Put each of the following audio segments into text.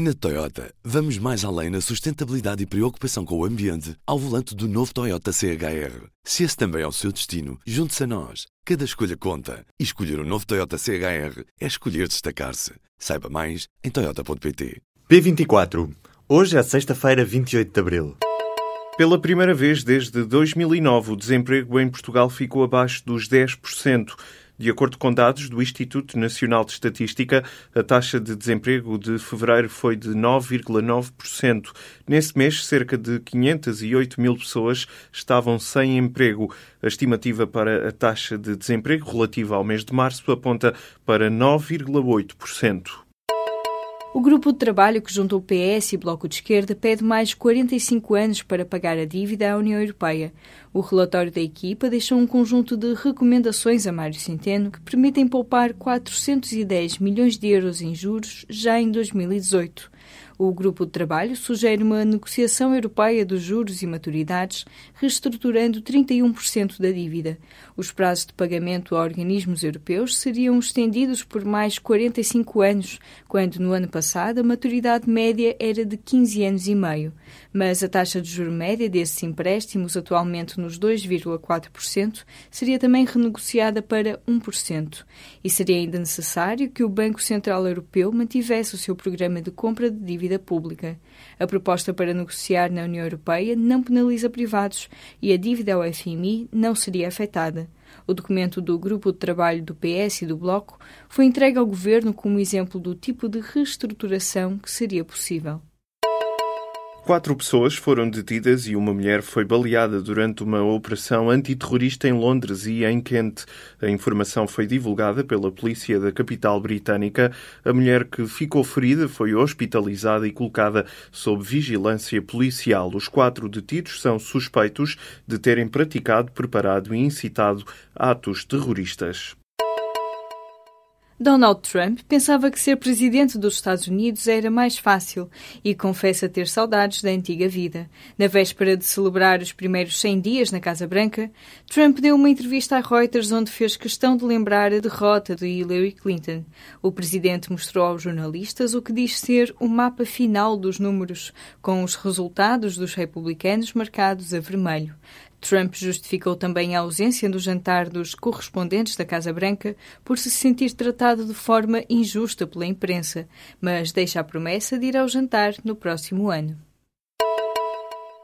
Na Toyota, vamos mais além na sustentabilidade e preocupação com o ambiente ao volante do novo Toyota CHR. Se esse também é o seu destino, junte-se a nós. Cada escolha conta. E escolher o um novo Toyota CHR é escolher destacar-se. Saiba mais em Toyota.pt. P24. Hoje é sexta-feira, 28 de abril. Pela primeira vez desde 2009, o desemprego em Portugal ficou abaixo dos 10%. De acordo com dados do Instituto Nacional de Estatística, a taxa de desemprego de fevereiro foi de 9,9%. Nesse mês, cerca de 508 mil pessoas estavam sem emprego. A estimativa para a taxa de desemprego relativa ao mês de março aponta para 9,8%. O grupo de trabalho que junta o PS e Bloco de Esquerda pede mais 45 anos para pagar a dívida à União Europeia. O relatório da equipa deixou um conjunto de recomendações a Mário Centeno que permitem poupar 410 milhões de euros em juros já em 2018. O grupo de trabalho sugere uma negociação europeia dos juros e maturidades, reestruturando 31% da dívida. Os prazos de pagamento a organismos europeus seriam estendidos por mais 45 anos, quando no ano passado a maturidade média era de 15 anos e meio. Mas a taxa de juro média desses empréstimos, atualmente nos 2,4%, seria também renegociada para 1%. E seria ainda necessário que o Banco Central Europeu mantivesse o seu programa de compra de dívida pública. A proposta para negociar na União Europeia não penaliza privados e a dívida ao FMI não seria afetada. O documento do Grupo de Trabalho do PS e do Bloco foi entregue ao Governo como exemplo do tipo de reestruturação que seria possível. Quatro pessoas foram detidas e uma mulher foi baleada durante uma operação antiterrorista em Londres e em Kent. A informação foi divulgada pela polícia da capital britânica. A mulher que ficou ferida foi hospitalizada e colocada sob vigilância policial. Os quatro detidos são suspeitos de terem praticado, preparado e incitado atos terroristas. Donald Trump pensava que ser presidente dos Estados Unidos era mais fácil e confessa ter saudades da antiga vida. Na véspera de celebrar os primeiros 100 dias na Casa Branca, Trump deu uma entrevista à Reuters onde fez questão de lembrar a derrota de Hillary Clinton. O presidente mostrou aos jornalistas o que diz ser o mapa final dos números, com os resultados dos republicanos marcados a vermelho. Trump justificou também a ausência do jantar dos correspondentes da Casa Branca por se sentir tratado de forma injusta pela imprensa, mas deixa a promessa de ir ao jantar no próximo ano.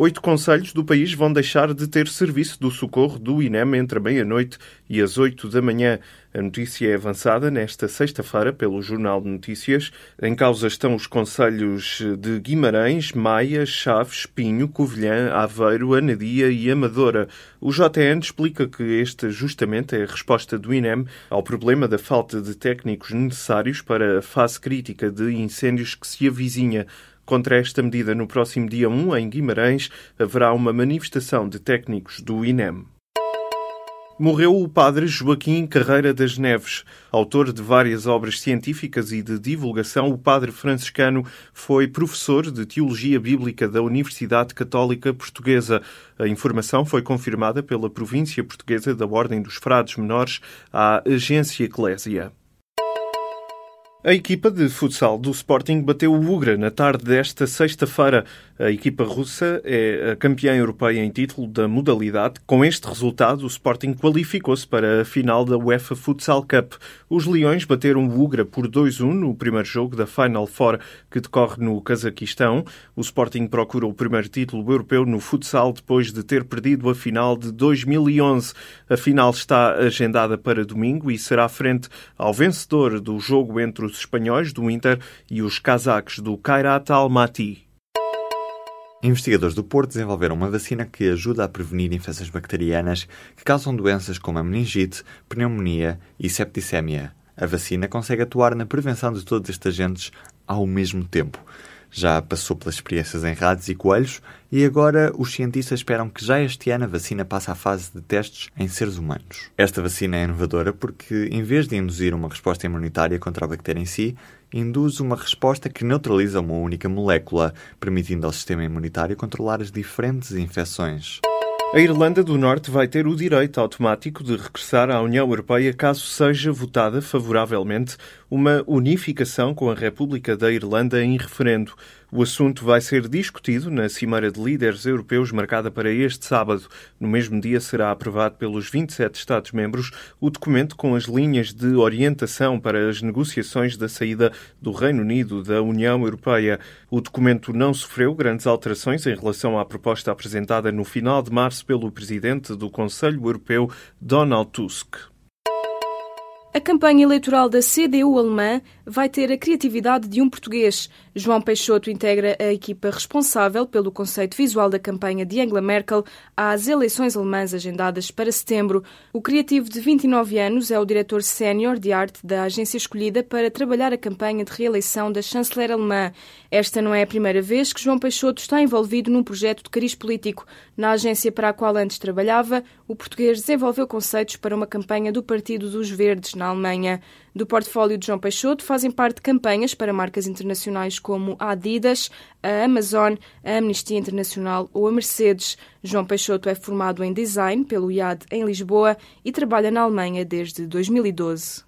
Oito conselhos do país vão deixar de ter serviço do socorro do INEM entre a meia-noite e as oito da manhã. A notícia é avançada nesta sexta-feira pelo Jornal de Notícias. Em causa estão os conselhos de Guimarães, Maia, Chaves, Pinho, Covilhã, Aveiro, Anadia e Amadora. O JN explica que este justamente é a resposta do INEM ao problema da falta de técnicos necessários para a fase crítica de incêndios que se avizinha. Contra esta medida, no próximo dia 1, em Guimarães, haverá uma manifestação de técnicos do INEM. Morreu o padre Joaquim Carreira das Neves. Autor de várias obras científicas e de divulgação, o padre franciscano foi professor de Teologia Bíblica da Universidade Católica Portuguesa. A informação foi confirmada pela província portuguesa da Ordem dos Frades Menores à Agência Eclésia. A equipa de futsal do Sporting bateu o Ugra na tarde desta sexta-feira. A equipa russa é a campeã europeia em título da modalidade. Com este resultado, o Sporting qualificou-se para a final da UEFA Futsal Cup. Os Leões bateram o Ugra por 2-1 no primeiro jogo da Final Four que decorre no Cazaquistão. O Sporting procura o primeiro título europeu no futsal depois de ter perdido a final de 2011. A final está agendada para domingo e será frente ao vencedor do jogo entre os espanhóis do Inter e os cazaques do Kairat Almaty. Investigadores do Porto desenvolveram uma vacina que ajuda a prevenir infecções bacterianas que causam doenças como a meningite, pneumonia e septicemia. A vacina consegue atuar na prevenção de todos estes agentes ao mesmo tempo já passou pelas experiências em ratos e coelhos e agora os cientistas esperam que já este ano a vacina passe à fase de testes em seres humanos. Esta vacina é inovadora porque, em vez de induzir uma resposta imunitária contra a bactéria em si, induz uma resposta que neutraliza uma única molécula, permitindo ao sistema imunitário controlar as diferentes infecções. A Irlanda do Norte vai ter o direito automático de regressar à União Europeia caso seja votada favoravelmente uma unificação com a República da Irlanda em referendo. O assunto vai ser discutido na Cimeira de Líderes Europeus marcada para este sábado. No mesmo dia será aprovado pelos 27 Estados-membros o documento com as linhas de orientação para as negociações da saída do Reino Unido da União Europeia. O documento não sofreu grandes alterações em relação à proposta apresentada no final de março pelo presidente do Conselho Europeu, Donald Tusk. A campanha eleitoral da CDU alemã vai ter a criatividade de um português. João Peixoto integra a equipa responsável pelo conceito visual da campanha de Angela Merkel às eleições alemãs agendadas para setembro. O criativo de 29 anos é o diretor sénior de arte da agência escolhida para trabalhar a campanha de reeleição da chanceler alemã. Esta não é a primeira vez que João Peixoto está envolvido num projeto de cariz político. Na agência para a qual antes trabalhava, o português desenvolveu conceitos para uma campanha do Partido dos Verdes Alemanha. Do portfólio de João Peixoto fazem parte campanhas para marcas internacionais como a Adidas, a Amazon, a Amnistia Internacional ou a Mercedes. João Peixoto é formado em design pelo IAD em Lisboa e trabalha na Alemanha desde 2012.